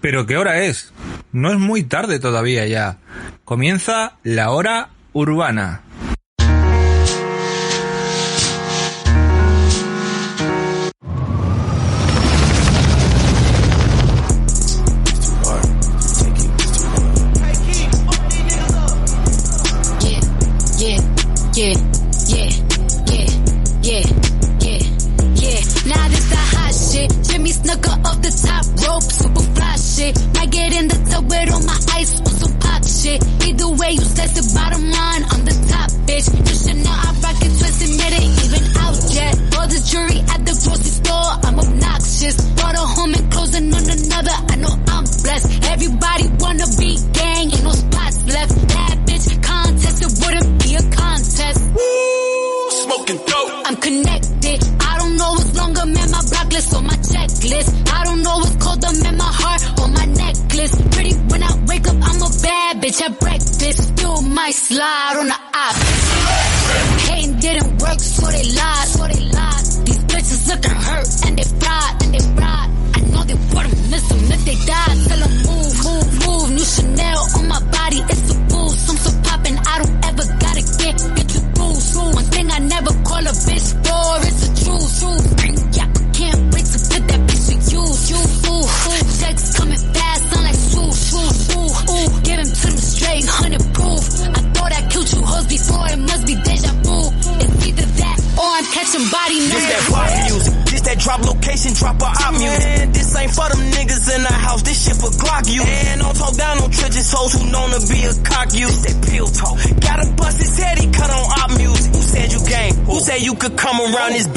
¿Pero qué hora es? No es muy tarde todavía ya. Comienza la hora urbana.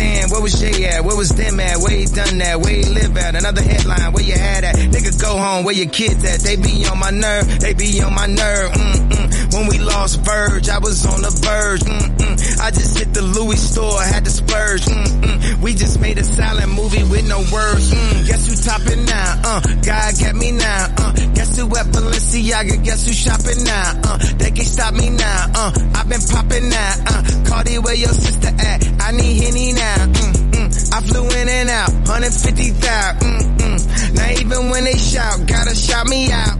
Where stand? Where was Jay at? Where was them at? Where he done that? Where he live at? Another headline, where you had at? Nigga go home, where your kids at? They be on my nerve, they be on my nerve. Mm-mm. When we lost Verge, I was on the verge. Mm-mm. I just hit the Louis store, had to splurge. Mm-mm. We just made a silent movie with no words. Mm. Guess who topping now? Uh, God get me now. Uh, guess who at Balenciaga? Guess who shopping now? Uh, they can stop me now. Uh, I've been popping now. Uh, Cardi, where your sister at? I need Henny now. Mm, mm. I flew in and out, 150,000. Mm, mm. Now even when they shout, gotta shout me out.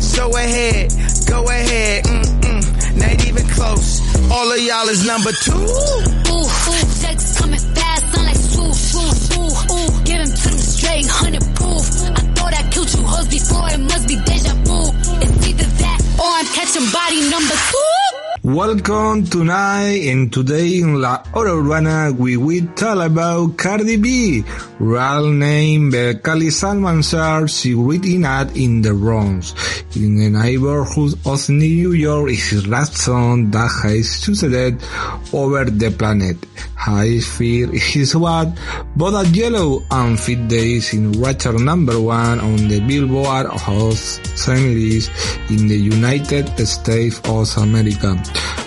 So ahead, go ahead. Mm, mm. Not even close. All of y'all is number two. Ooh, ooh, sex coming fast, I'm like swoop, swoop, swoop. Ooh, give him to them straight, hundred proof. I thought I killed two hoes before, it must be deja vu. It's either that or I'm catching body number two. Welcome tonight and today in La Hora Urbana we will talk about Cardi B, real name Belcalis Almanzar, she written at in the Bronx, in the neighborhood of New York is last song that has succeeded over the planet. I fear his what, Bodak Yellow and Fit Days in record number one on the Billboard Hot list in the United States of America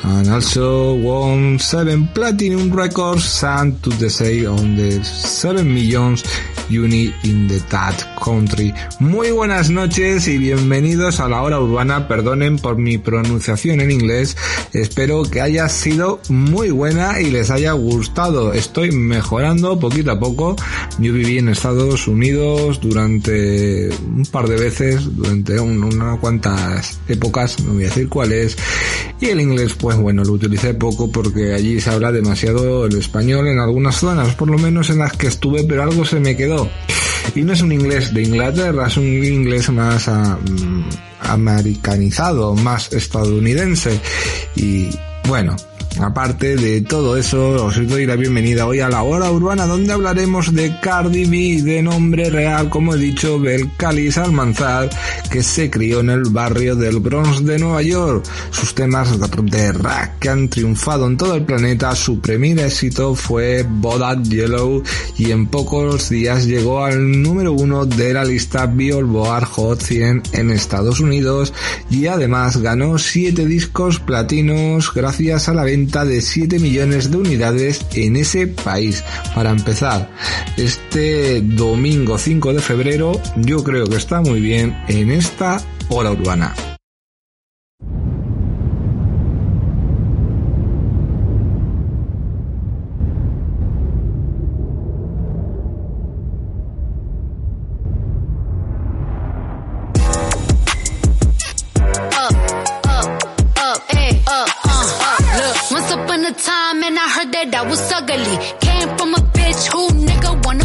and also won seven platinum records signed to the sale on the 7 millions unit in the that country. Muy buenas noches y bienvenidos a la hora urbana. Perdonen por mi pronunciación en inglés. Espero que haya sido muy buena y les haya gustado. Estoy mejorando poquito a poco. Yo viví en Estados Unidos durante un par de veces, durante unas cuantas épocas, no voy a decir cuáles. Y el inglés, pues bueno, lo utilicé poco porque allí se habla demasiado el español en algunas zonas, por lo menos en las que estuve, pero algo se me quedó y no es un inglés de Inglaterra, es un inglés más mm, americanizado, más estadounidense. Y bueno, aparte de todo eso, os doy la bienvenida hoy a la hora urbana donde hablaremos de Cardi B, de nombre real, como he dicho, Belcali Almanzar, que se crió en el barrio del Bronx de Nueva York. Sus temas de rap que han triunfado en todo el planeta, su primer éxito fue Bodak Yellow y en pocos días llegó al número uno de la lista Billboard Hot 100 en Estados Unidos y además ganó 7 discos platinos gracias a la venta de 7 millones de unidades en ese país. Para empezar, este domingo 5 de febrero yo creo que está muy bien en esta hora urbana. that I was ugly. Came from a bitch who nigga wanna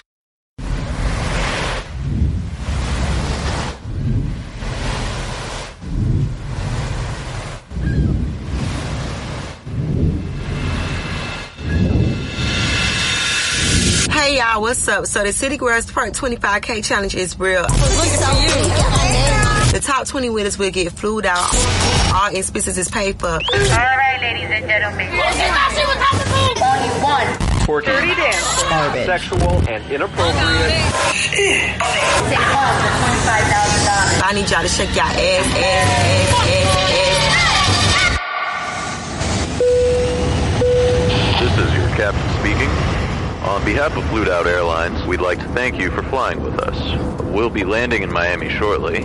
So the City Girls Perk 25K challenge is real. The top 20 winners will get flued out. All expenses is paid for. All right, ladies and gentlemen. Only one. Quirky, dirty dance, garbage, sexual, and inappropriate. I need y'all to shake y'all ass, ass, ass, ass, ass. This is your captain speaking. On behalf of Flued Out Airlines, we'd like to thank you for flying with us. We'll be landing in Miami shortly.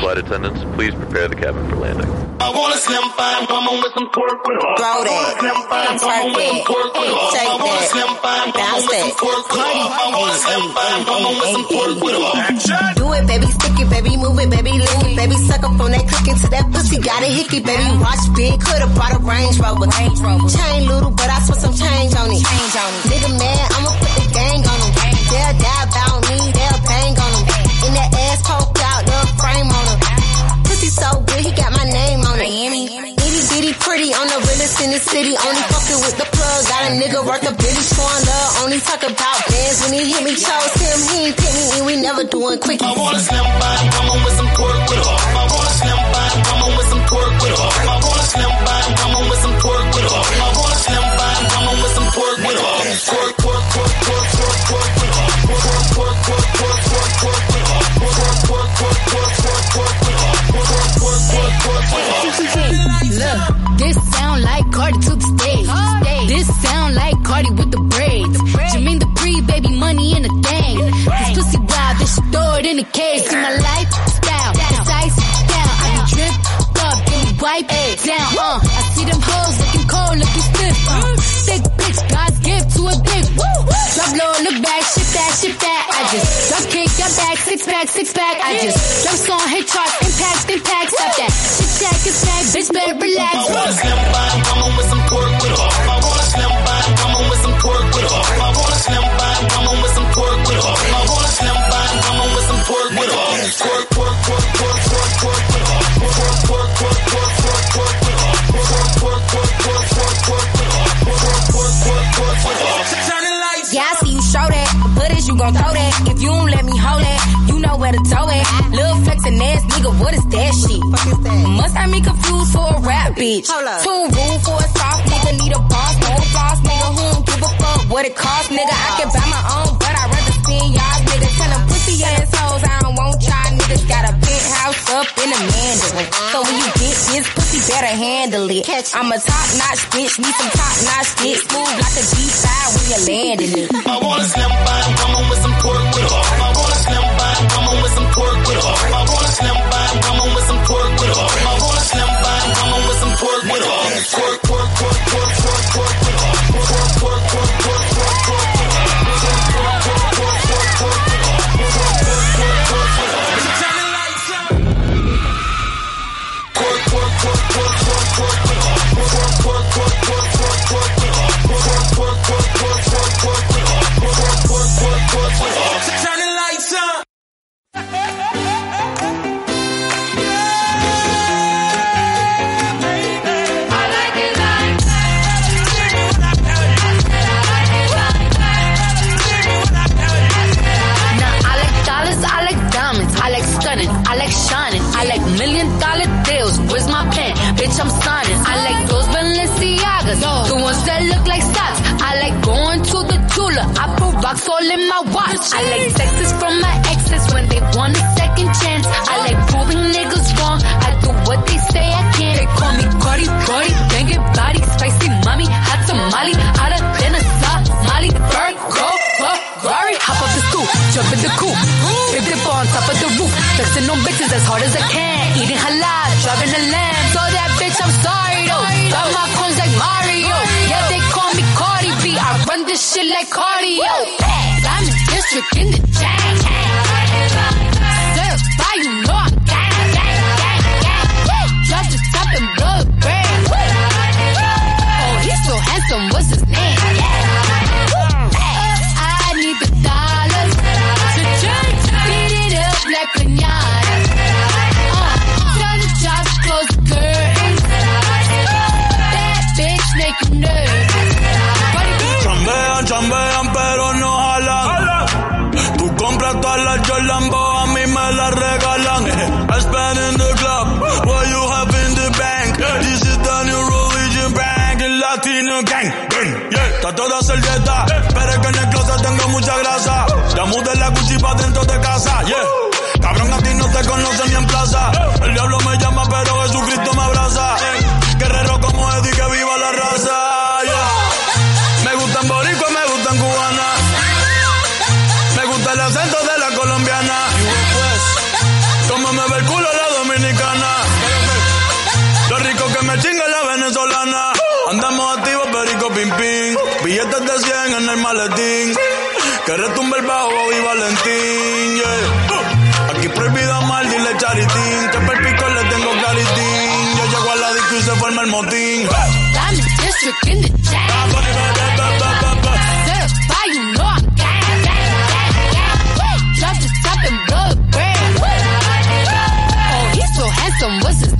Flight attendants, please prepare the cabin for landing. I want a slim fine woman with some pork with her. Throw that. Slim fine woman with some pork with her. Take that. Slim fine Bounce that. I want a slim fine woman with some pork with her. Do it, baby. Stick it, baby. Move it, baby. Lick it, baby. Suck up on that click into that pussy. Got a hickey, baby. Watch big. Could've brought a Range Rover. Range Rover. Chain little, but I spent some change on it. Change on it. Nigga mad, I'ma put the gang on him. They'll die about me. They'll bang on him. In that ass poked out, little frame on him. Pussy so good, he got my name on it. Miami. Itty bitty pretty on the realest in the city. Only fucking with the plug. Got a nigga worth a billy showing love only talk about bands when he hit me. Chose him, he ain't pick me, and we never doing quickies. I want a slim by woman with some pork with her. I want a slim by woman with some pork with her. I want a slim by woman with some pork with her. I want a slim by woman with some pork with her. Pork, six pack, six pack. I just drop song, hit chart, impact, impact, stop that. Shit jack, it's back, bitch, better relax. I want a slim by woman with some pork with a Lil' flexin' ass nigga, what is that shit? Must have me confused for a rap bitch. Too rude for a soft nigga, need a boss, no boss nigga. Who don't give a fuck what it cost, nigga? I can buy my own, but I'd rather spend y'all niggas. Tell them pussy assholes I don't want y'all niggas. Got a penthouse up in the Mandarin. So when you get this pussy, better handle it. I'm a top notch bitch, need some top notch dick. Smooth like a G5 when you're landing it. I want a slim by woman with some pork with her. I want a slim by woman with some pork with her. I want a slim by woman with some pork with her. I want a slim by woman with some pork with her. Pork, pork, pork, pork, I like texts from my exes when they want a second chance. I like proving niggas wrong. I do what they say I can't. They call me Cardi, Cardi, banging body, spicy mommy, hot tamale, hotter than a Somali. Bird, go, go, Rari, hop off the stoop, jump in the coop, big dip on top of the roof, flexing on bitches as hard as I can, eating halal, driving a lamb. So that bitch, I'm sorry though. Drop my coins like Mario. Yeah, they call me Cardi B. I run this shit like cardio. Diamond district in the chain. Está toda servieta, pero es que en el closet tengo mucha grasa. Ya mudé la Gucci dentro de casa. Cabrón, a ti no te conocen ni en plaza. El diablo me llama, pero Jesucristo me abraza. Guerrero como Eddie, que viva la raza. Me gustan boricua, me gustan cubana. Me gusta el acento de la colombiana. Como me el culo la dominicana. Lo rico que me chinga la venezolana. Andamos activos, perico pim pim. Billetes de 100 en el maletín. Que retumbe el bajo y Valentín. Yeah. Aquí prohibido mal, dile charitín. Que per pico le tengo claritín. Yo llego a la disco y se forma el motín. Diamond district in the. Drop the top and blow the brand. Oh, he's so handsome. What's his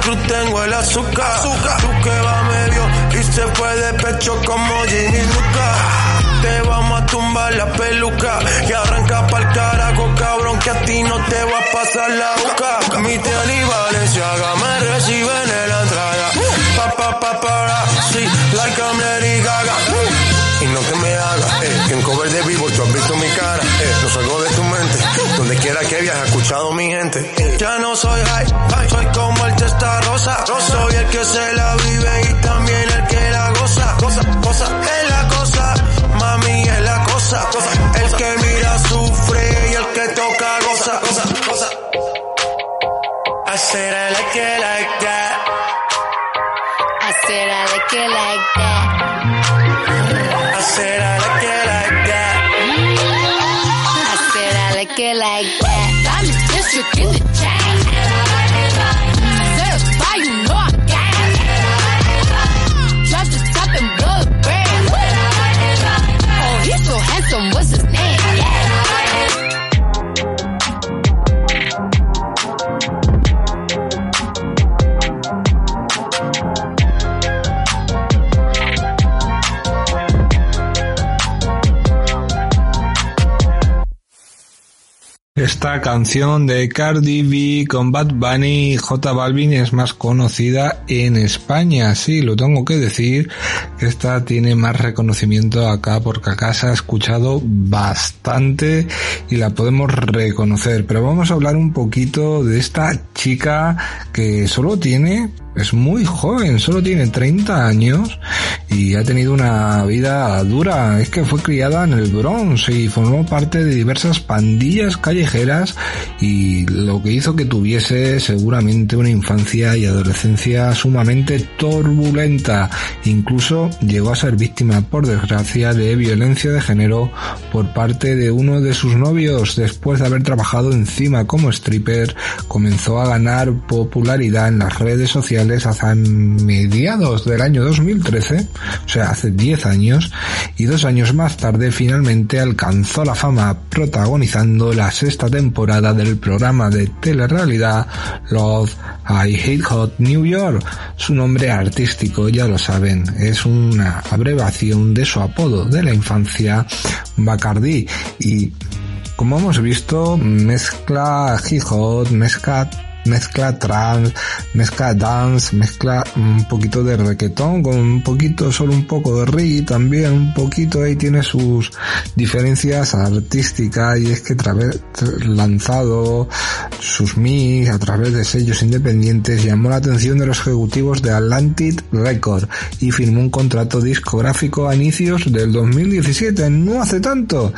cruz tengo el azúcar. Tú que va medio y se fue de pecho como Jimmy Luca. Te vamos a tumbar la peluca y arranca pa'l carajo, cabrón, que a ti no te va a pasar la boca. Mi tele y Valenciaga me reciben en la entrada. Pa, pa, pa, para, sí, like I'm Lady Gaga. Y no te me hagas, eh, que en cover de vivo tú has visto mi cara, eh, no salgo de donde quiera que viajes, escuchado mi gente. Ya no soy high, soy como el testa rosa, soy el que se la vive y también el que la goza, goza, goza, es la cosa, mami es la cosa, cosa, el que mira sufre y el que toca goza, goza, goza. I said I like it like that. Esta canción de Cardi B con Bad Bunny J Balvin es más conocida en España. Sí, lo tengo que decir esta tiene más reconocimiento acá porque acá se ha escuchado bastante y la podemos reconocer. Pero vamos a hablar un poquito de esta chica que solo tiene es muy joven, solo tiene 30 años y ha tenido una vida dura. Es que fue criada en el Bronx y formó parte de diversas pandillas callejeras y lo que hizo que tuviese seguramente una infancia y adolescencia sumamente turbulenta. Incluso llegó a ser víctima, por desgracia, de violencia de género por parte de uno de sus novios. Después de haber trabajado encima como stripper, comenzó a ganar popularidad en las redes sociales hasta mediados del año 2013, o sea, hace 10 años, y dos años más tarde finalmente alcanzó la fama protagonizando la sexta temporada del programa de telerrealidad Love I Hate Hot New York. Su nombre artístico, ya lo saben, es una abreviación de su apodo de la infancia, Bacardi, y como hemos visto, mezcla hip hop, mezcla mezcla trance, mezcla dance, mezcla un poquito de reggaetón con un poquito, solo un poco de reggae también, un poquito ahí tiene sus diferencias artísticas y es que través, lanzado sus mix a través de sellos independientes llamó la atención de los ejecutivos de Atlantic Record y firmó un contrato discográfico a inicios del 2017, no hace tanto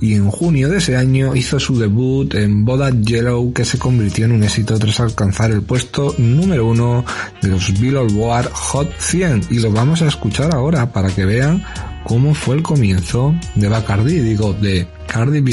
y en junio de ese año hizo su debut en Boda Yellow que se convirtió en un éxito tras alcanzar el puesto número uno de los Billboard Hot 100 y lo vamos a escuchar ahora para que vean cómo fue el comienzo de Bacardi, digo, de Cardi B.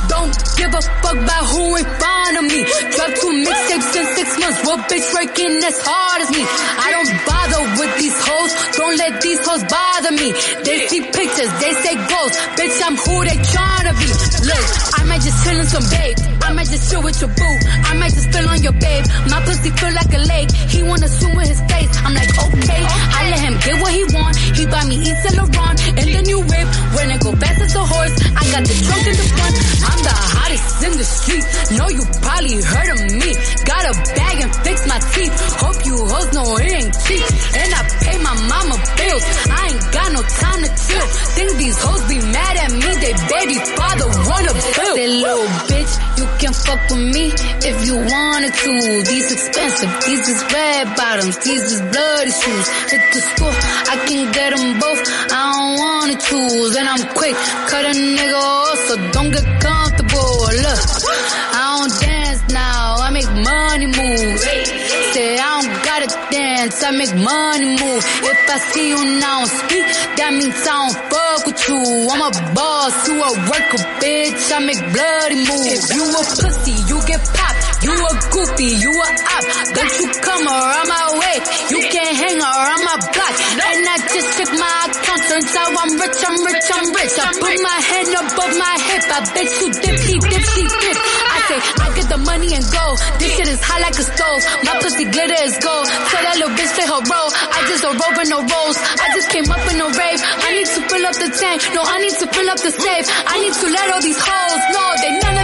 don't give a fuck about who in front of me. Drop two mixtapes in six months. What bitch working as hard as me? I don't bother with. Don't let these hoes bother me. They see pictures, they say ghosts. Bitch, I'm who they tryna be. Look, I might just chill in some babe. I might just chill with your boo. I might just spill on your babe. My pussy feel like a lake. He wanna swim with his face. I'm like, okay. I let him get what he want. He buy me East and Lebron and the new whip. When I go fast as a horse, I got the trunk in the front. I'm the hottest in the street. Know you probably heard of me. Got a bag and fix my teeth. Hope you hoes know it ain't cheap. And I pay my mama bills. I ain't got no time to chill. Think these hoes be mad at me, they baby father wanna bill. That little bitch, you can fuck with me if you wanted to. These expensive, these is red bottoms, these is bloody shoes. Hit the school, I can get them both. I don't wanna choose, and I'm quick, cut a nigga off, so don't get caught. I make money move. If I see you now speak, that means I don't fuck with you. I'm a boss, you a worker, bitch. I make bloody moves. If you a pussy, you get popped. You a goofy, you a op. Don't you come around my way. You can't hang around my block. And I just check my. Turns out I'm rich, I'm rich, I'm rich. I put my head above my hip. I bet you dipsy, dipsy, dip. I say, I get the money and go. This shit is hot like a stove. My pussy glitter is gold. Tell that little bitch play her role. I just don't roll no rolls. I just came up in a rave. I need to fill up the tank. No, I need to fill up the safe. I need to let all these hoes know they none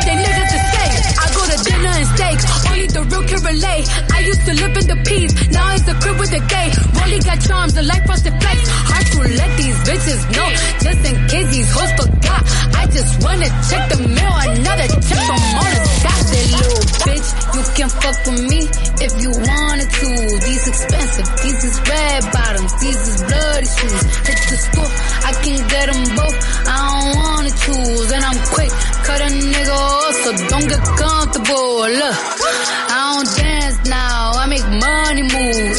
the real can relate. I used to live in the peace. Now it's the crib with the gay. Rolly got charms, the life frosted flex. Hard to let these bitches know. Just in case these hoes forgot. I just wanna check the mail. Another check from all the got that little bitch. You can fuck with me if you wanted to. These expensive, these is red bottoms, these is bloody shoes. Hit the store, I can get them both. I don't wanna choose, and I'm quick, cut a nigga off, so don't get comfortable. Look, don't dance now, I make money move.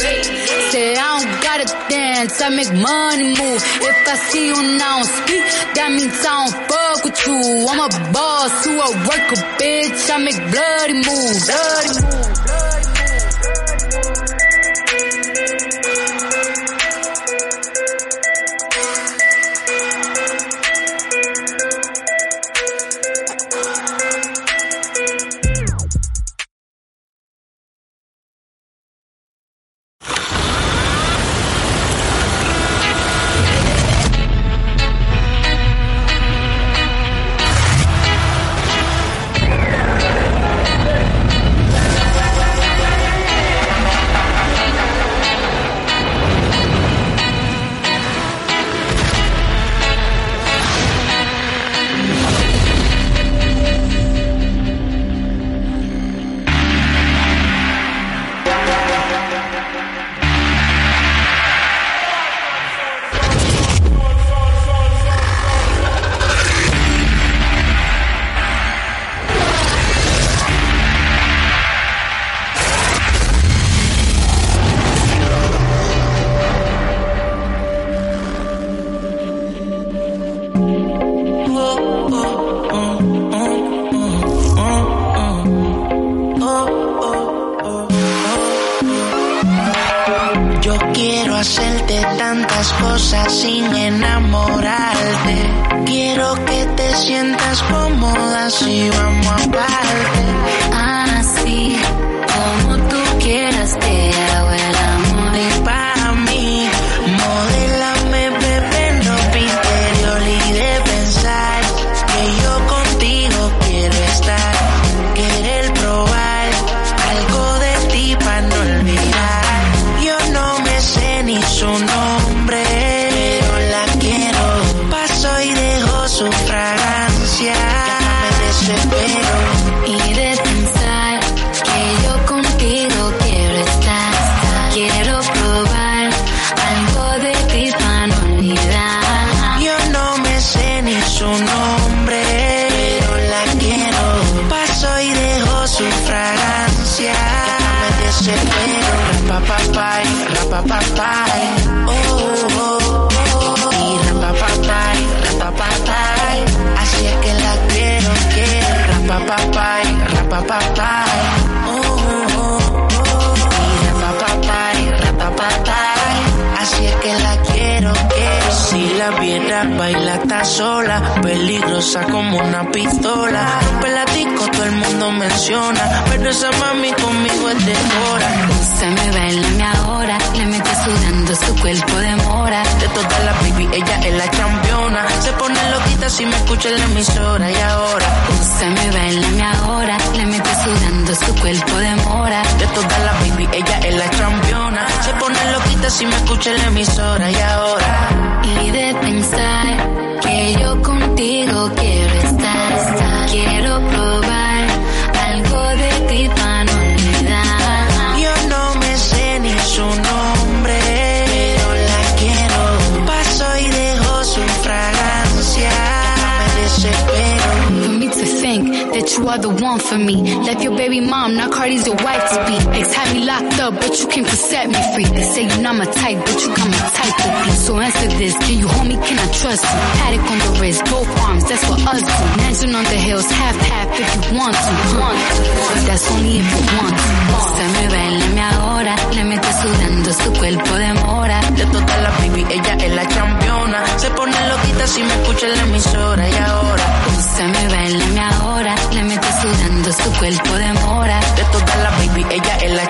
Say I don't gotta dance, I make money move. If I see you now speak, that means I don't fuck with you. I'm a boss, you a worker, bitch. I make bloody moves, bloody moves. Peligrosa como una pistola. Todo el mundo menciona, pero esa mami conmigo es de hora. Se me bailame ahora, le mete sudando su cuerpo de mora. De todas las baby, ella es la campeona. Se pone loquita si me escucha en la emisora y ahora. Se me bailame ahora, le mete sudando su cuerpo de mora. De todas las baby, ella es la campeona. Se pone loquita si me escucha en la emisora y ahora. Y de pensar que you are the one for me. Left your baby mom, now Cardi's your wife to be. Ex had me locked up, but you came to set me free. They say you're not my type, but you got my type So answer this, can you hold me, can I trust you? Paddock on the wrist, both arms, that's what us do. Mansion on the hills, half half if you want to. Want to. But that's only if you want to. Se me bailame ahora, le mete sudando su cuerpo de mora. De todas las baby, ella es la. Se pone loquita si me escucha en la emisora y ahora. Úsame, bailame ahora, le mete sudando su cuerpo de mora. De todas las baby, ella es la.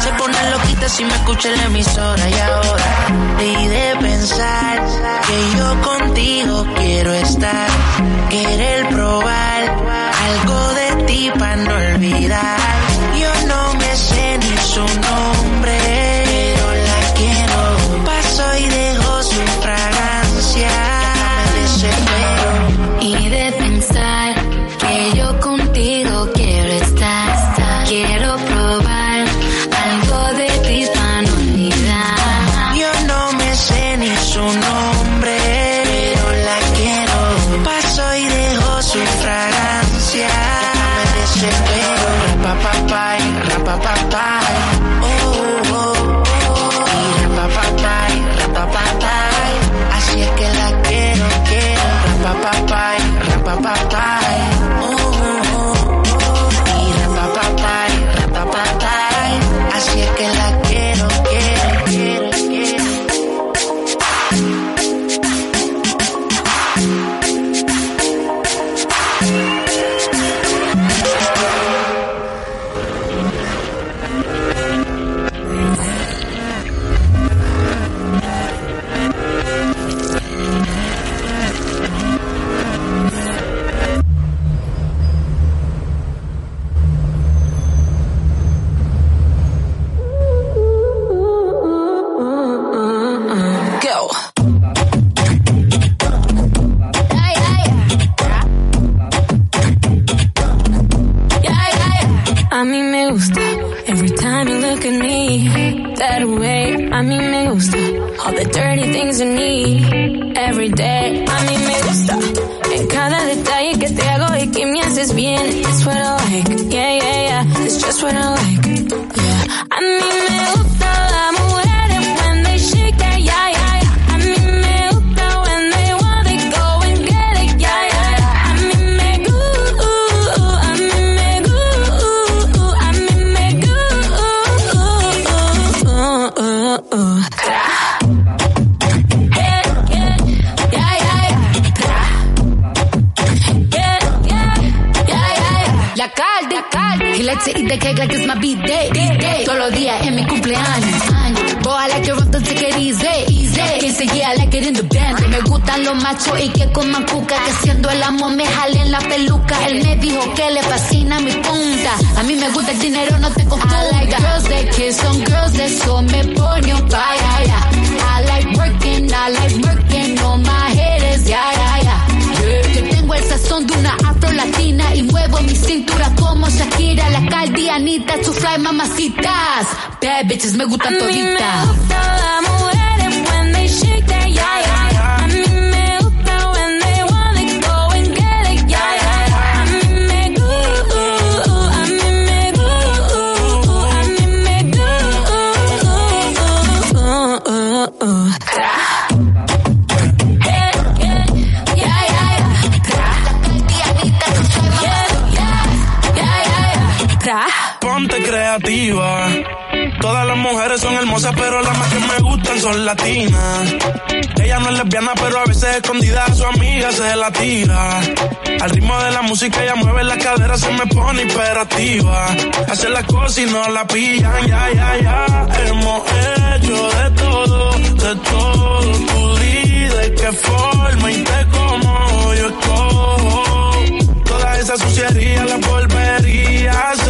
Se pone loquita si me escucha en la emisora y ahora. Y de pensar que yo contigo quiero estar. Querer probar algo de ti para no olvidar. Yo no me sé ni su nombre, Me gustan los machos y que coman cuca. Que haciendo el amor me jalen la peluca. Él me dijo que le fascina mi punta. A mí me gusta el dinero, no te confunda. I like girls that kiss on girls, eso me pone un fire. I like working, I like working on my haters, yeah, yeah, yeah. Yo tengo el sazón de una afro latina y muevo mi cintura como Shakira, la caldianita, su fly mamacitas. Bad bitches me gustan A mí me toditas. gusta la mujeres when they shake that, yeah, yeah, creativa. Todas las mujeres son hermosas, pero las más que me gustan son latinas. Ella no es lesbiana, pero a veces escondida a su amiga se la tira. Al ritmo de la música ella mueve la cadera, se me pone imperativa. Hace las cosas y no la pillan, ya, ya, ya. Hemos hecho de todo, de todo. Tú de qué forma y te como yo escojo. Toda esa suciería la volvería a hacer.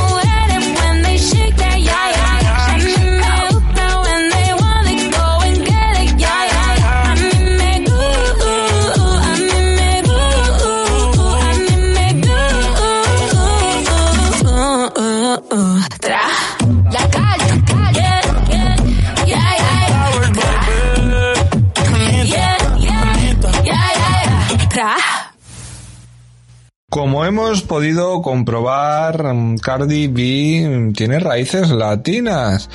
Como hemos podido comprobar, Cardi B tiene raíces latinas,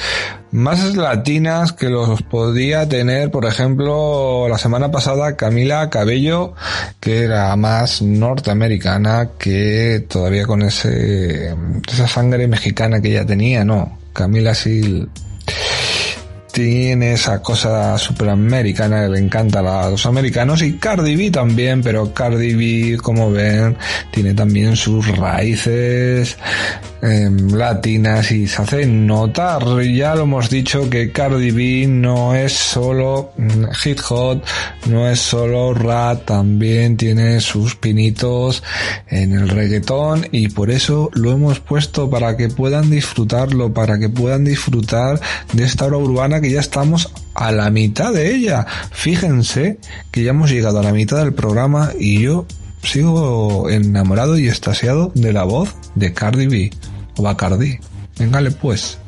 más latinas que los podía tener, por ejemplo, la semana pasada Camila Cabello, que era más norteamericana que todavía con ese, esa sangre mexicana que ella tenía, no. Camila sí tiene esa cosa superamericana que le encanta a los americanos y Cardi B también, pero Cardi B, como ven, tiene también sus raíces eh, latinas y se hace notar. Ya lo hemos dicho que Cardi B no es solo hit hot, no es solo rap, también tiene sus pinitos en el reggaetón y por eso lo hemos puesto para que puedan disfrutarlo, para que puedan disfrutar de esta obra urbana ya estamos a la mitad de ella. Fíjense que ya hemos llegado a la mitad del programa y yo sigo enamorado y estasiado de la voz de Cardi B o Bacardi. Véngale pues.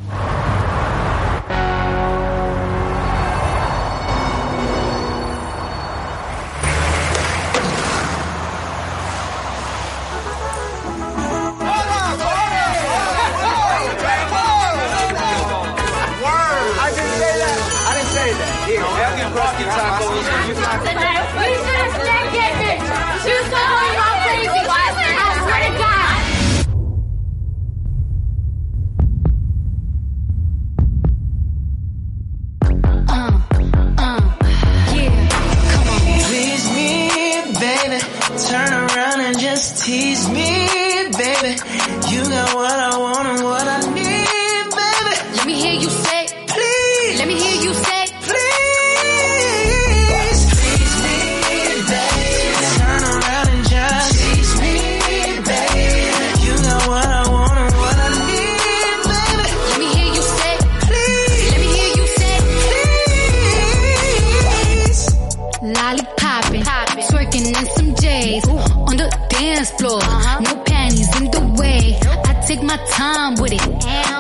Lollipopping, twerking in some J's on the dance floor. Uh-huh. No take my time with it.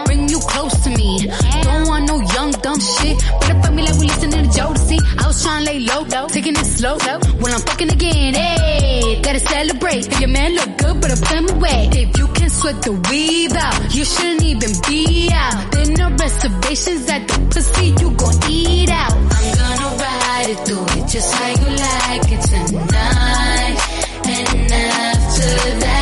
Bring you close to me. Don't want no young dumb shit. Better fuck me like we listening to the Jodeci. I was trying to lay low, though. taking it slow. When I'm fucking again, hey, gotta celebrate. If your man look good, but I put him away. If you can sweat the weave out, you shouldn't even be out. There no reservations at the pussy, you gon' eat out. I'm gonna ride it, do it just how you like it tonight. And after that,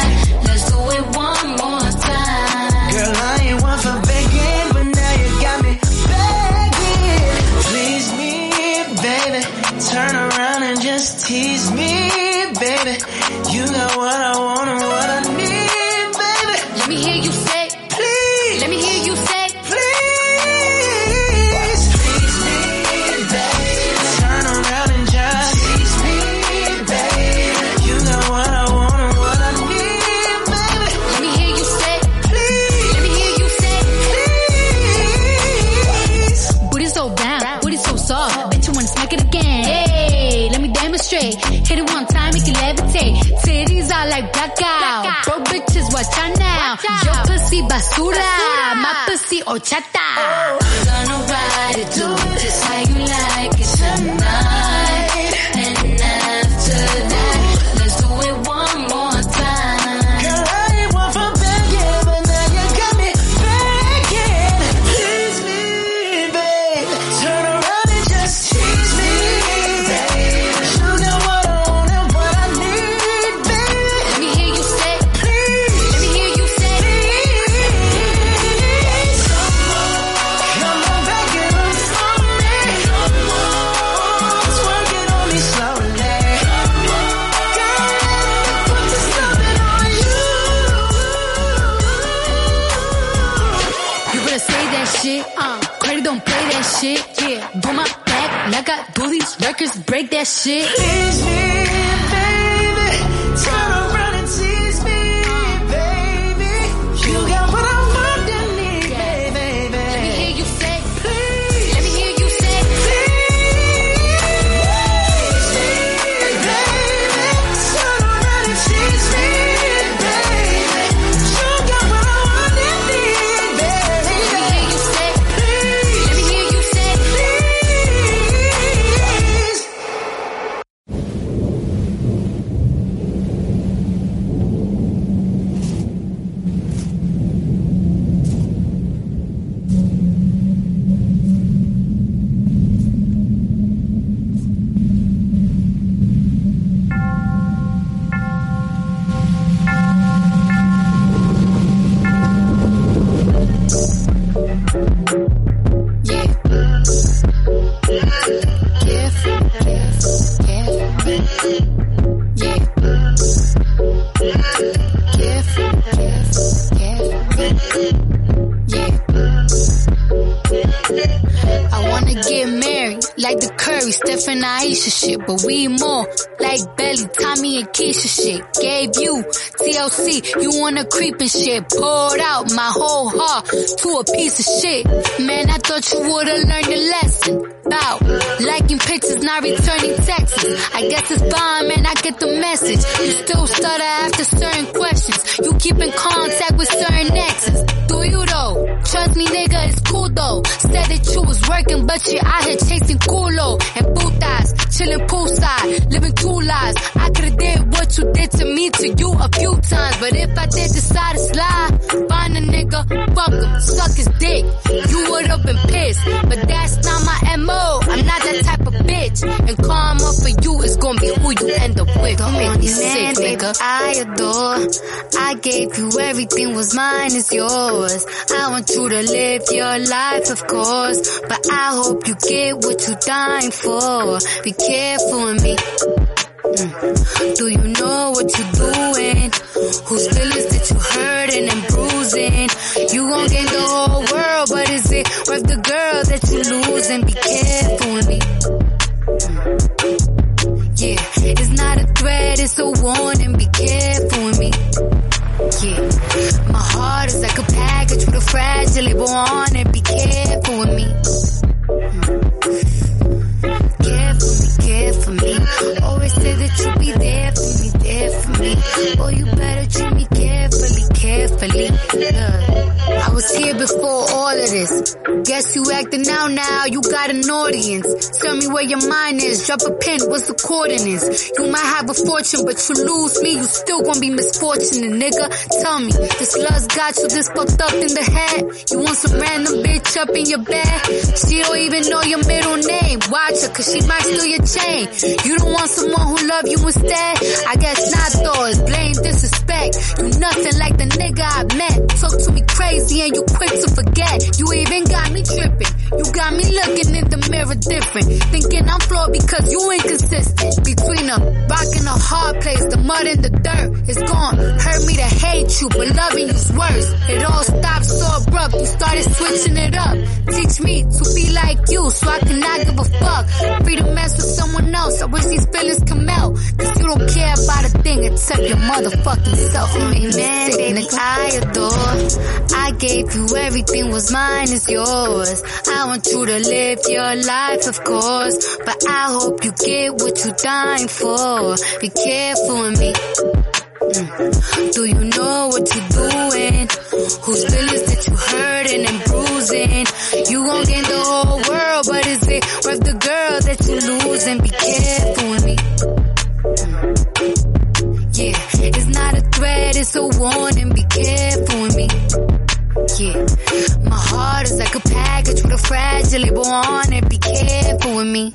watch out now. Your pussy basura, my pussy horchata. I'm gonna oh. ride it, do it just how you like it tonight. Shit. Yeah, do my back like I do these records. Break that shit. Tease me, baby. Turn around but we more like Belly, Tommy and Keisha shit. Gave you TLC, you wanna creep and shit. Poured out my whole heart to a piece of shit. Man, I thought you would've learned a lesson. About liking pictures, not returning texts. I guess it's fine, man, I get the message. You still stutter after certain questions. You keep in contact with certain exes. Do you though? Trust me, nigga, it's cool though. Said that you was working, but you out here chasing culo and putas, chilling poolside, living two lives. I could've did what you did to me to you a few times, but if I did decide to slide, find a nigga, fuck him, suck his dick. You would've been pissed, be who you end up with. Don't make me sick, nigga. I adore. I gave you everything was mine is yours. I want you to live your life, of course. But I hope you get what you're dying for. Be careful with me. Mm. Do you know what you're doing? Whose feelings that you hurting and bruising? You gon' gain the whole world, but is it worth the girl that you losing? Be careful threat, it's a warning. Be careful with me. Yeah, my heart is like a package with a fragile label on it. Be careful with me. Careful me, careful me. Always say that you'll be there for me, there for me. Oh, you better treat me carefully, carefully. Look, was here before all of this. Guess you acting out now, you got an audience. Tell me where your mind is, drop a pin, what's the coordinates? You might have a fortune, but you lose me, you still gonna be misfortunate, nigga. Tell me, this love's got you this fucked up in the head. You want some random bitch up in your bed? She don't even know your middle name. Watch her, cause she might steal your chain. You don't want someone who love you instead? I guess not though, it's blame disrespect. You nothing like the nigga I met. Talk to me crazy you quick to forget. You even got me tripping. You got me looking in the mirror different. Thinking I'm flawed because you inconsistent. Between a rock and a hard place, the mud and the dirt is gone. Hurt me to hate you, but loving you's worse. It all stopped so abrupt. You started switching it up. Teach me to be like you so I cannot give a fuck. Free to mess with someone else. I wish these feelings come out. Cause you don't care about a thing except your motherfucking self. You make me sick, nigga. I adore. I gave you everything was mine is yours. I want you to live your life, of course. But I hope you get what you're dying for. Be careful with me. Mm. Do you know what you're doing? Whose feelings that you hurting and bruising? You gon' gain the whole world, but is it worth the girl that you losing? Be careful with me. Mm. Yeah, it's not a threat, it's a warning. Like a package with a fragile label on it. Be careful with me.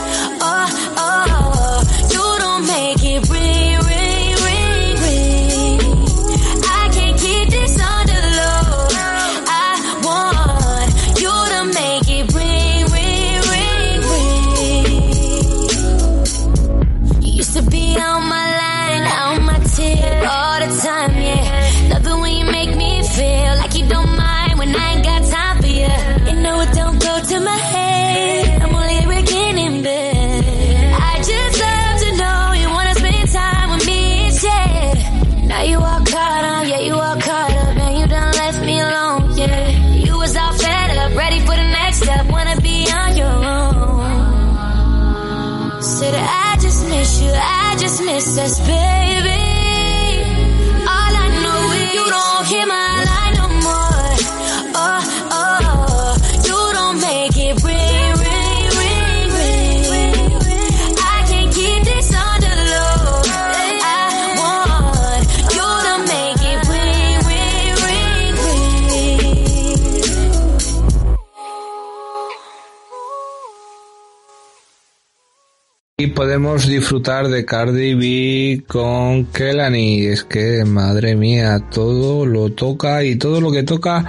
Podemos disfrutar de Cardi B con Kelani. Es que, madre mía, todo lo toca y todo lo que toca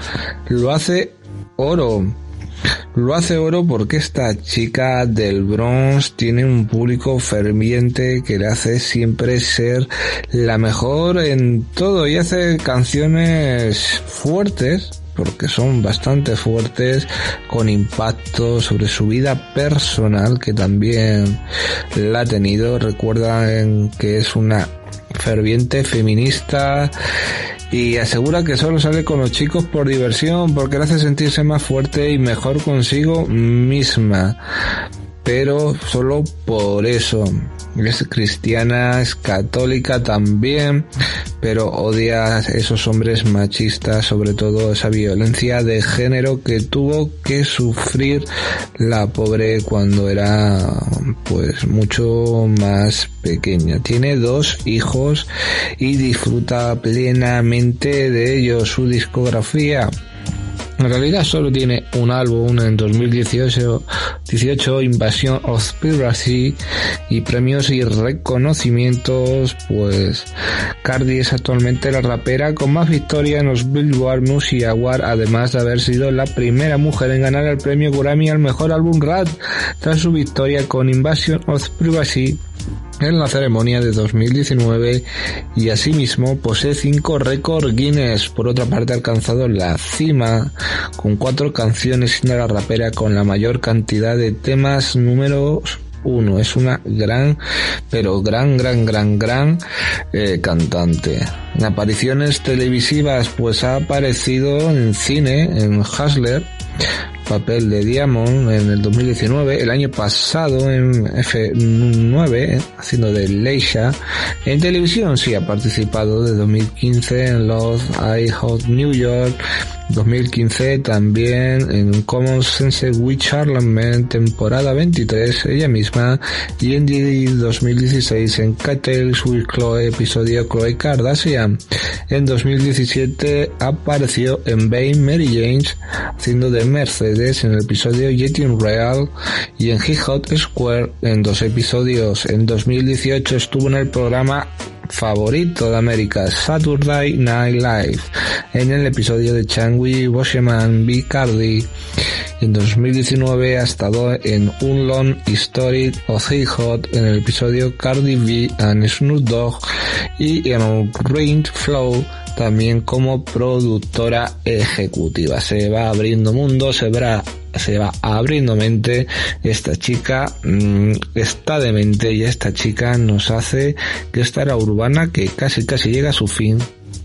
lo hace oro. Lo hace oro porque esta chica del Bronx tiene un público ferviente que le hace siempre ser la mejor en todo y hace canciones fuertes porque son bastante fuertes con impacto sobre su vida personal que también la ha tenido recuerdan que es una ferviente feminista y asegura que solo sale con los chicos por diversión porque le hace sentirse más fuerte y mejor consigo misma pero solo por eso. Es cristiana, es católica también, pero odia esos hombres machistas, sobre todo esa violencia de género que tuvo que sufrir la pobre cuando era pues mucho más pequeña. Tiene dos hijos y disfruta plenamente de ellos. Su discografía en realidad solo tiene un álbum en 2018, 18 Invasion of Piracy y premios y reconocimientos, pues Cardi es actualmente la rapera con más victorias en los Billboard Music Awards, además de haber sido la primera mujer en ganar el premio Grammy al mejor álbum rap tras su victoria con Invasion of Privacy en la ceremonia de 2019 y asimismo posee cinco récords Guinness. Por otra parte ha alcanzado la cima con cuatro canciones siendo la rapera con la mayor cantidad de temas números uno. Es una gran, pero gran, gran, gran, gran eh, cantante. En apariciones televisivas pues ha aparecido en cine, en Hustler, papel de Diamond en el 2019, el año pasado en F9, eh, haciendo de Leisha. En televisión sí ha participado de 2015 en los I Hot New York, 2015 también en Common Sense with Charlemagne, temporada 23, ella misma, y en 2016 en Cattles with Chloe, episodio Chloe Kardashian. En 2017 apareció en Bane Mary James, haciendo de Mercedes en el episodio Getting Real, y en Hit Hot Square en dos episodios. En 2018 estuvo en el programa favorito de América, Saturday Night Live, en el episodio de Changui Washerman B. Cardi. En 2019 ha estado en Un Long History of en el episodio Cardi B and Snoop Dogg y en Rain Flow también como productora ejecutiva. Se va abriendo mundo, se va, se va abriendo mente. Esta chica mmm, está de mente y esta chica nos hace que esta era urbana que casi casi llega a su fin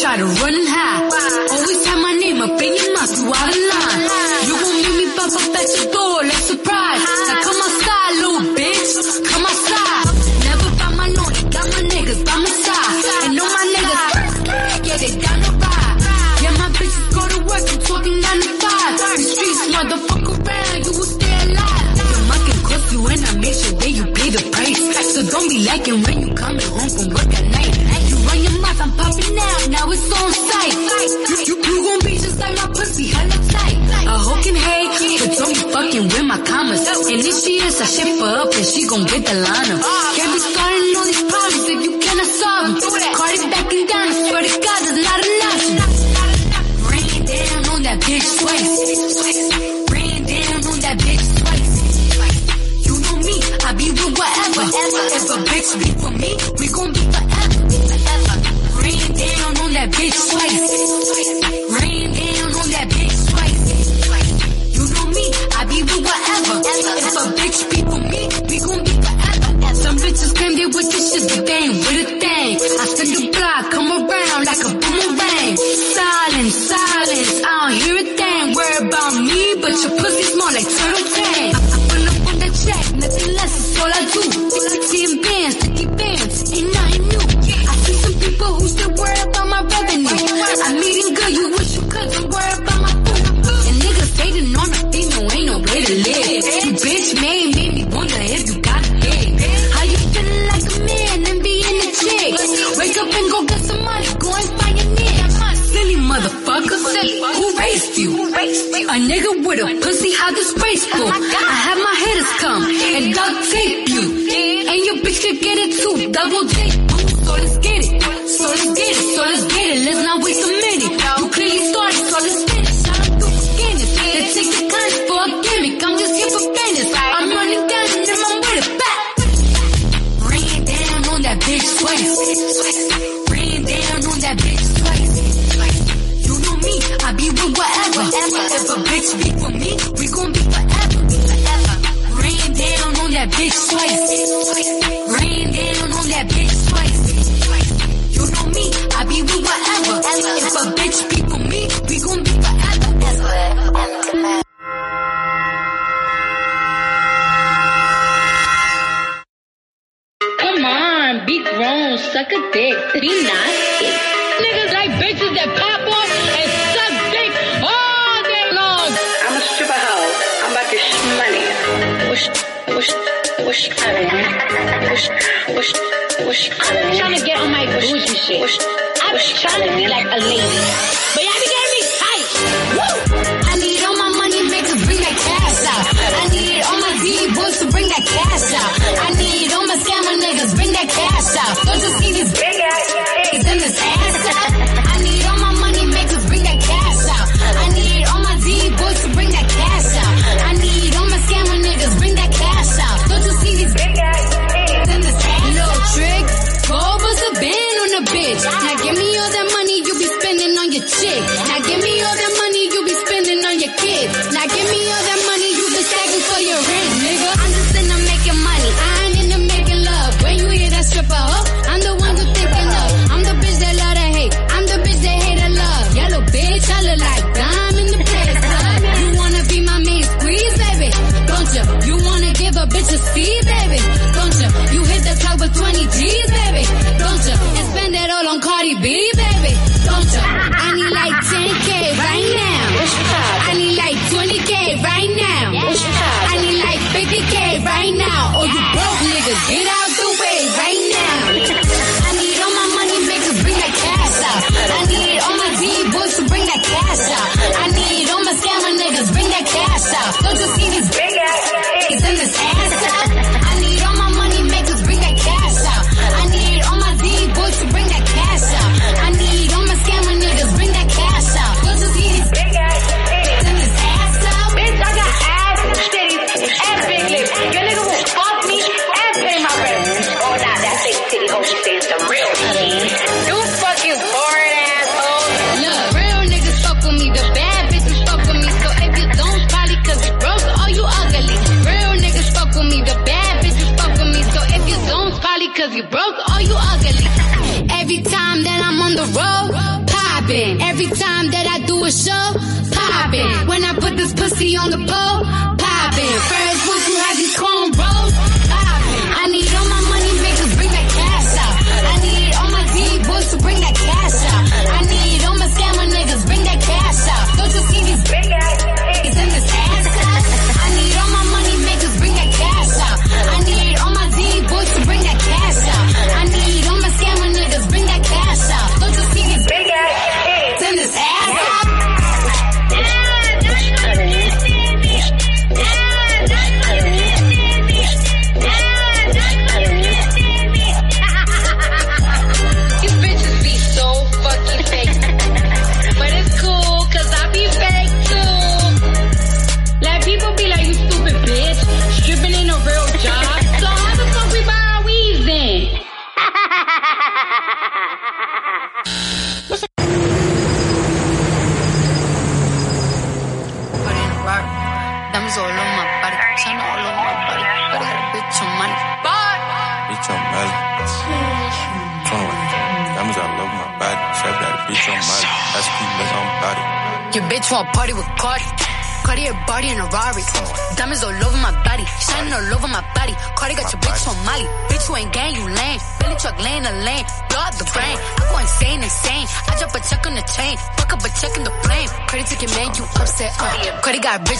try to run and hide. Always have my name up in your mouth, you out of line. You won't meet me pop up at your door like surprise. Now come outside, little bitch, come outside. Never found my lonely, got my niggas by my side. And all my niggas, yeah, they down the ride. Yeah, my bitches go to work, I'm talking 9 to 5. The streets, motherfucker you and I make sure that you pay the price. So don't be lacking when you coming home from work at night. I'm popping out, now it's on sight. You, you gon' be just like my pussy, hella tight. A hoe can hate, but don't be fucking with my commas. And if she is, I ship her up and she gon' get the line. Can't be starting all these problems if you cannot solve them. Cardi back and down, I swear to God, there's not enough. option. Bring it down on that bitch twice. Bring it down on that bitch twice. You know me, I be with whatever. If a bitch be for me, we gon' be forever that bitch twice. nigga with a pussy how the space book. Oh I have my hitters come and duct tape you. And your bitch can get it too. Double tape. So let's get it. So let's get it. So let's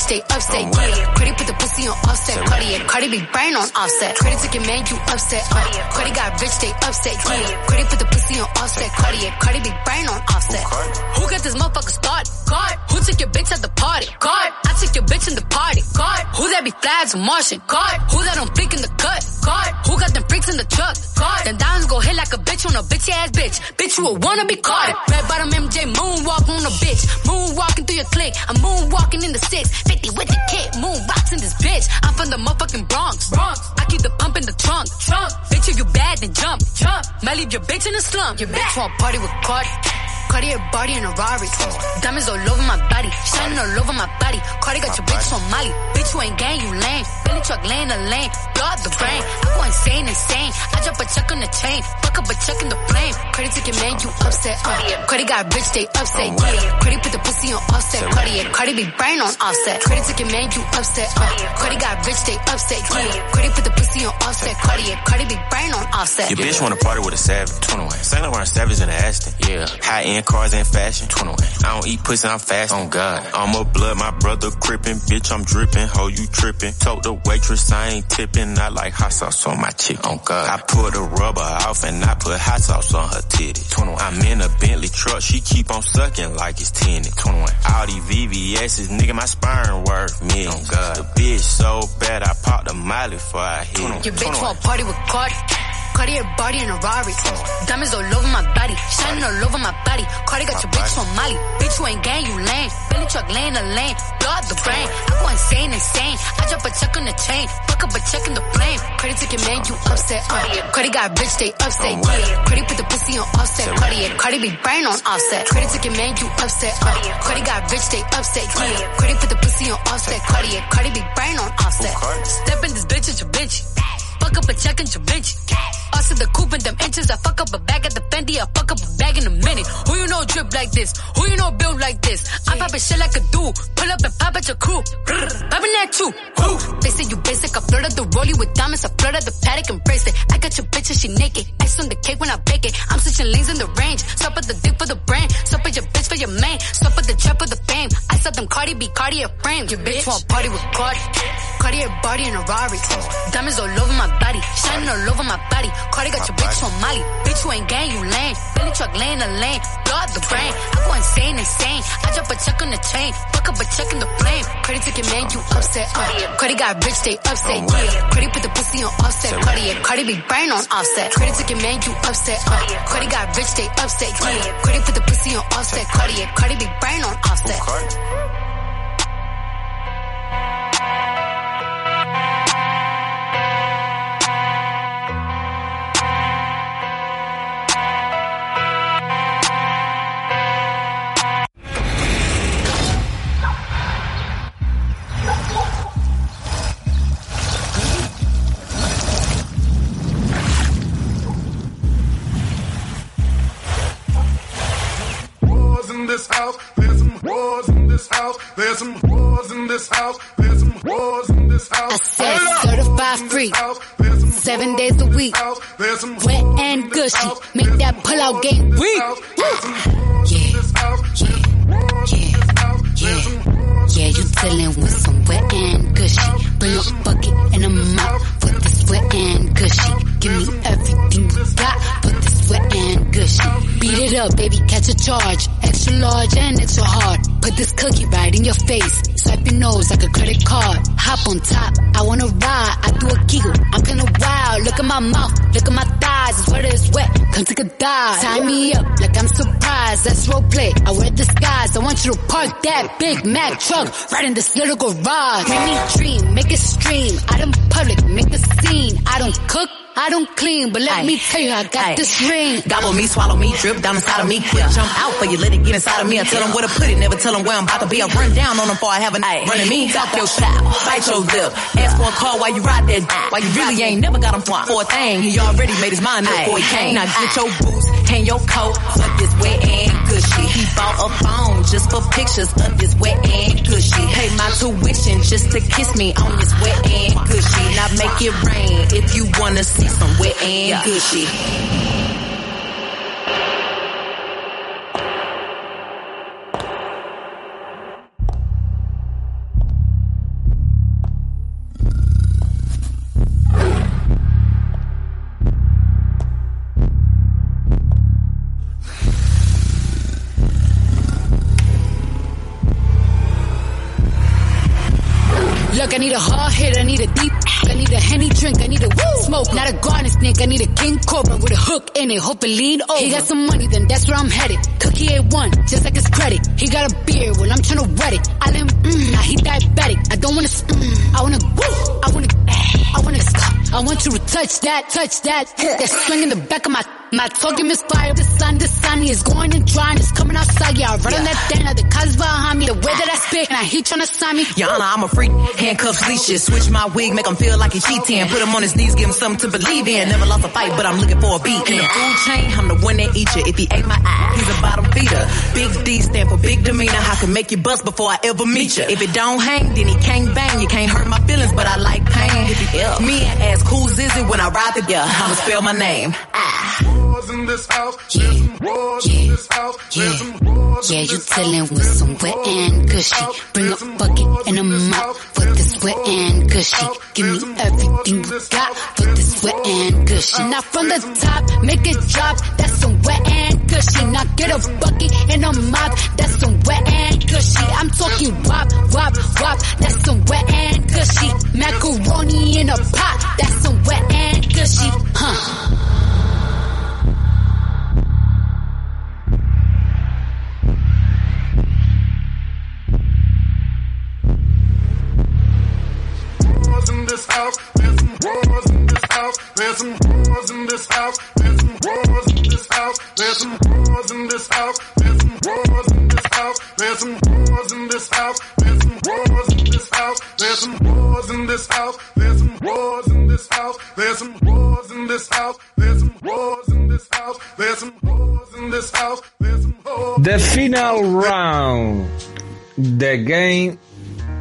Rich, they upset. Yeah. Cardi put the pussy on offset. Cardi, yeah. Cardi be brain on offset. Cardi took your man, you upset. Uh. Cardi got rich, they upset. Yeah. Cardi put the pussy on offset. Cardi, yeah. Cardi be brain on offset. Who got this motherfucker started? God. Who took your bitch at the party? God. I took your bitch in the party. God. Who that be flags Martian? God. Who that don't freak in the cut? God. On a bitch ass bitch. Bitch, you a wanna be caught. Red bottom MJ moonwalk on a bitch. Moonwalking through your clique. I'm moonwalking in the six. 50 with the kid. Moon rocks in this bitch. I'm from the motherfucking Bronx. Bronx. I keep the pump in the trunk. Trunk. Bitch, if you bad, then jump. Jump. Might leave your bitch in the slump. Your bitch want party with Cardi. Cartier body in a Rari. Diamonds all over my body. Shining all over my body. Cardi got your bitch on Molly. Bitch, you ain't gang, you lame. Bentley truck laying the lane. Blow out the brain. I go insane, insane. I drop a check on the chain. Fuck up a check in the flame. Cardi took your man, you upset. Uh. Cardi got rich, they upset. Yeah. Cardi put the pussy on offset. Cardi, yeah. Cardi be brain on offset. Cardi took your man, you upset. Uh. Cardi got rich, they upset. Yeah. Cardi put the pussy on offset. Cardi, yeah. Cardi be brain on offset. Your bitch wanna party with a savage. 21. Saint Laurent Savage in the Aston. Yeah. High end cars and fashion. 21. I don't eat pussy, I'm fast. On God. I'm a blood, my brother crippin'. Bitch, I'm drippin'. Ho, you trippin'. Told the waitress I ain't tippin'. I like hot sauce on my chick. On oh, God. I put a rubber off and I put hot sauce on her titty. 21. I'm in a Bentley truck. She keep on sucking like it's tinted. 21. All these VVS's, nigga, my sperm worth millions. On God. The bitch so bad, I popped a miley before I hit it. Your bitch want party with Cardi. Cartier body in a Rari. Diamonds all over my body. Shining all over my body. Cardi got your bitch on Molly. Bitch, you ain't gang, you lame. Bentley truck laying the lane. Blow out the brain. I go insane, insane. I drop a check on the chain. Fuck up a check in the flame. Cardi took your man, you upset. Uh. Cardi got rich, they upset. Yeah. Cardi put the pussy on offset. Cardi, yeah. Cardi be brain on offset. Cardi took your man, you upset. Uh. Cardi got rich, they upset. Yeah. Cardi put the pussy on offset. Cardi, yeah. Cardi be brain on offset. Step in this bitch, it's your bitch. Fuck up a check and your bitch. Us in the coupe and them inches. I fuck up a bag at the Fendi. I fuck up a bag in a minute. Who you know drip like this? Who you know build like this? I pop a shit like a dude. Pull up and pop at your crew. Popping that too. Who? They say you basic. I flooded the rollie with diamonds. I flooded the Patek and bracelet. I got your bitch and she naked. Ice on the cake when I bake it. I'm switching lanes in the range. Stop at the dick for the brand. Stop at your bitch for your man. Stop at the trap for the fame. I saw them Cardi B, Cartier frame. Your bitch want party with Cardi. Cartier body in a Rari. Diamonds all over my body. Shining all over my body. Cardi got your bitch on Molly. Bitch, you ain't gang, you lame. Bentley truck laying the lane. Out the brain. I go insane, insane. I drop a check on the chain. Fuck up a check in the flame. Cardi your man, you upset. Uh. Cardi got rich, they upset. Yeah. Cardi put the pussy on offset. Cardi, yeah. Cardi be brain on offset. Cardi your man, you upset. Uh. Cardi got rich, they upset. Yeah. Cardi put the pussy on offset. Cardi, yeah. Cardi be brain on offset. That pull out game weak. Yeah, yeah, yeah, you dealing with some wet and gushy. Bring a bucket and a mop for this wet and gushy. Give me everything you got for this wet and gushy. Beat it up, baby, catch a charge. Extra large and extra hard. Put this cookie right in your face. Swipe your nose like a credit card. Hop on top, I wanna ride. I do a giggle, I'm kinda wild. Look at my mouth, look at my Come take a dive. Tie me up like I'm surprised. That's role play. I wear disguise. I want you to park that Big Mack truck right in this little garage. Make me dream, make it stream. I don't public, make a scene. I don't cook. I don't clean, but let me tell you, I got this ring. Gobble me, swallow me, drip down inside of me. Quick jump out for you, let it get inside of me. I tell them where to put it, never tell them where I'm about to be. I run down on them before I have a night. Running me, talk your shop, bite your lip. Ask for a call while you ride that. While you really ain't never got him for a thing. He already made his mind up before he came. Now get your boots, hang your coat for this wet and gushy. He bought a phone just for pictures of this wet and gushy. Pay my tuition just to kiss me on this wet and gushy. Now make it rain if you wanna see some wet and. Look, I need a in it. Hope it lean over. He got some money, then that's where I'm headed. Cookie A1, just like his credit. He got a beard, well I'm tryna wet it. I let him, mm, now he diabetic. I don't wanna, mm, I wanna, woo, I wanna, I wanna stop. I want you to touch that, touch that. That swing in the back of my, my talking misfire. The sun, the sun is going and drying. It's coming outside, yeah. I run on that thing, now the cuz behind me. The way that I spit, and I he tryna sign me. Your Honor, I'm a freak. Handcuffs, leashes. Switch my wig, make him feel like he cheating. Put him on his knees, give him something to believe in. Never lost a fight, but I'm looking for a beat. In the food chain, I'm the one that eat you. If he ate my eye, he's a bottom feeder. Big D stand for big demeanor. I can make you bust before I ever meet you. If it don't hang, then he can't bang. You can't hurt my feelings, but I like pain. If he ill, me and ask who's is it when I ride the yeah, I'ma spell my name. Wars in this house. There's some wars in this house. There's Yeah, you chillin' with some wet and gushy. Bring a bucket and a mop for this wet and gushy. Give me everything you got for this wet and gushy. Now from the top, make it drop. That's some wet and gushy. Now get a bucket and a mop. That's some wet and gushy. I'm talking wop, wop, wop. That's some wet and gushy. Macaroni in a pot. That's some wet and gushy. Huh. This house. There's some wars in this house. There's some wars in this house. There's some wars in this house. There's some wars in this house. There's some wars in this house. There's some wars in this house. There's some wars in this house. There's some wars in this house. There's some wars in this house. There's some wars in this house. There's some wars in this house. There's some wars in this house. There's some wars. The final round. The game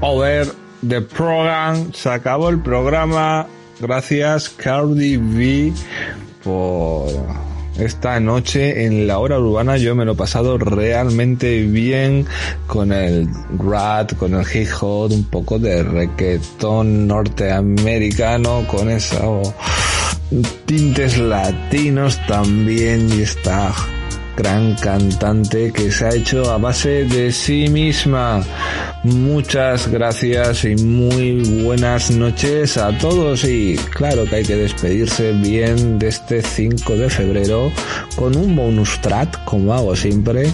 over. The program. Se acabó el programa. Gracias Cardi B por esta noche en la hora urbana. Yo me lo he pasado realmente bien con el rat, con el hip hop, un poco de reggaetón norteamericano, con esos tintes latinos también y esta gran cantante que se ha hecho a base de sí misma. Muchas gracias y muy buenas noches a todos y claro que hay que despedirse bien de este 5 de febrero con un bonus track como hago siempre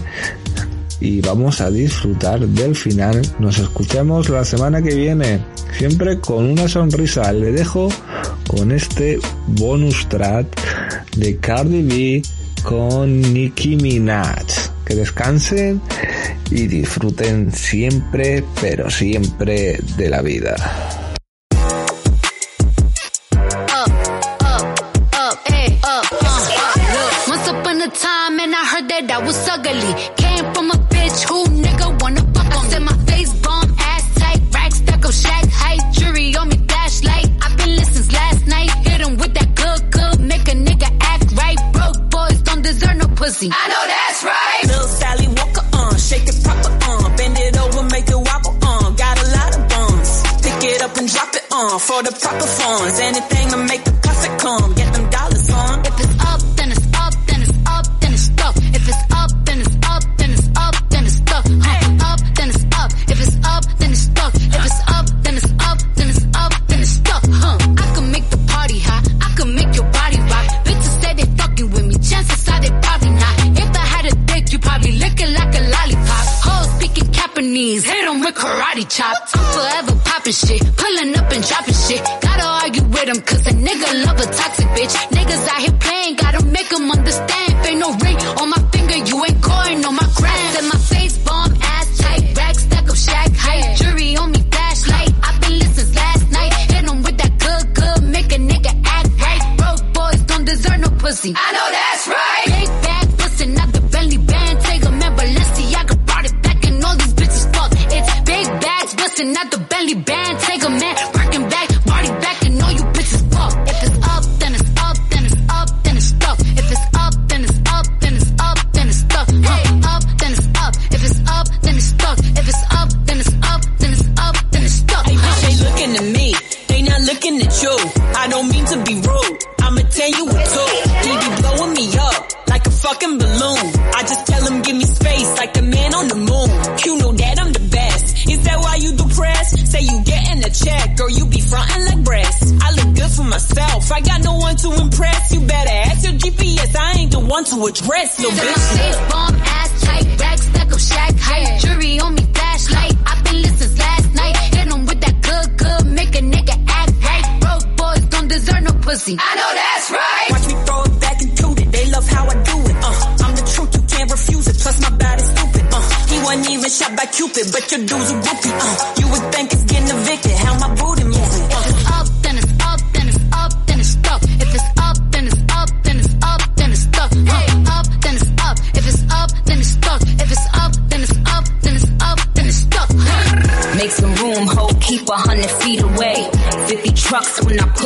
y vamos a disfrutar del final. Nos escuchamos la semana que viene, siempre con una sonrisa. Le dejo con este bonus track de Cardi B con Nicki Minaj. Que descansen y disfruten siempre, pero siempre de la vida. Came from a bitch who pussy. I know that's right. Little Sally Walker on, shake it proper on, bend it over, make it wobble on. Got a lot of buns, pick it up and drop it on for the proper funds. Anything to make the profit come,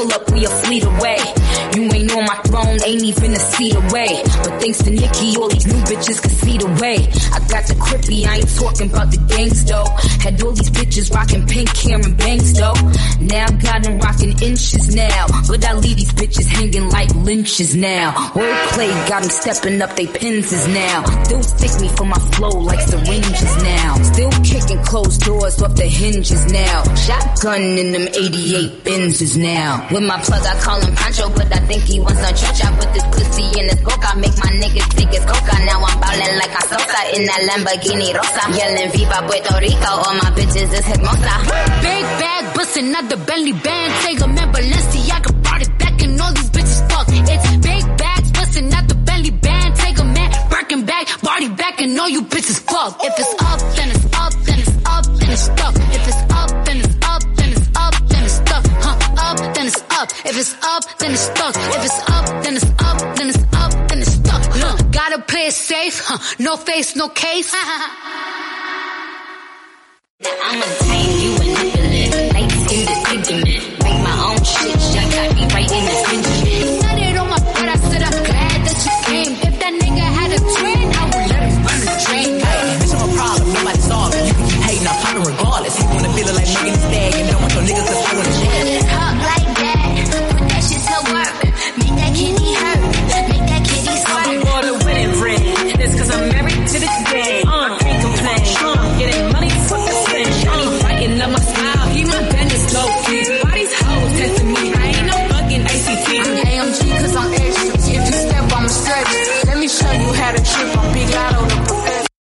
pull up, we a fleet away. You ain't on my throne, ain't even a seat away. But thanks to Nicki, all these new bitches can see the way. I got the crippy, I ain't talking about the gangs though. Had all these bitches rocking pink hair and bangs though. Now got them rocking inches now. But I leave these bitches hanging like lynches now. Wordplay got them stepping up they pins now. Still stick me for my flow like syringes now. Still kicking closed doors off the hinges now. Shotgun in them 88 Benzes now. With my plug, I call him Pancho, but I think he wants some church. I put this pussy in his I make my niggas think it's coca. Now I'm ballin' like a Sosa in that Lamborghini Rosa. Yelling Viva Puerto Rico, all my bitches is hermosa. Big bag bustin' out the Bentley band. Take a man Balenciaga brought it back and all these bitches fuck. It's big bags bustin' out the Bentley band. Take a man Birkin bag, body back and all you bitches fuck. If it's up, then it's up, then it's up, then it's stuck. If it's up, then it's up, then it's up, then it's stuck. Huh, up, then it's up. If it's up, then it's stuck. If it's up, then it's up, then it's gotta play it safe. Huh. No face, no case. I'm a pain, you the. Make my own shit, y'all in the on my I'm glad that came. If that nigga had a twin, I would let him the problem, nobody solving. You hating, I'm regardless. You wanna feel it like making a bag and don't want your niggas cause I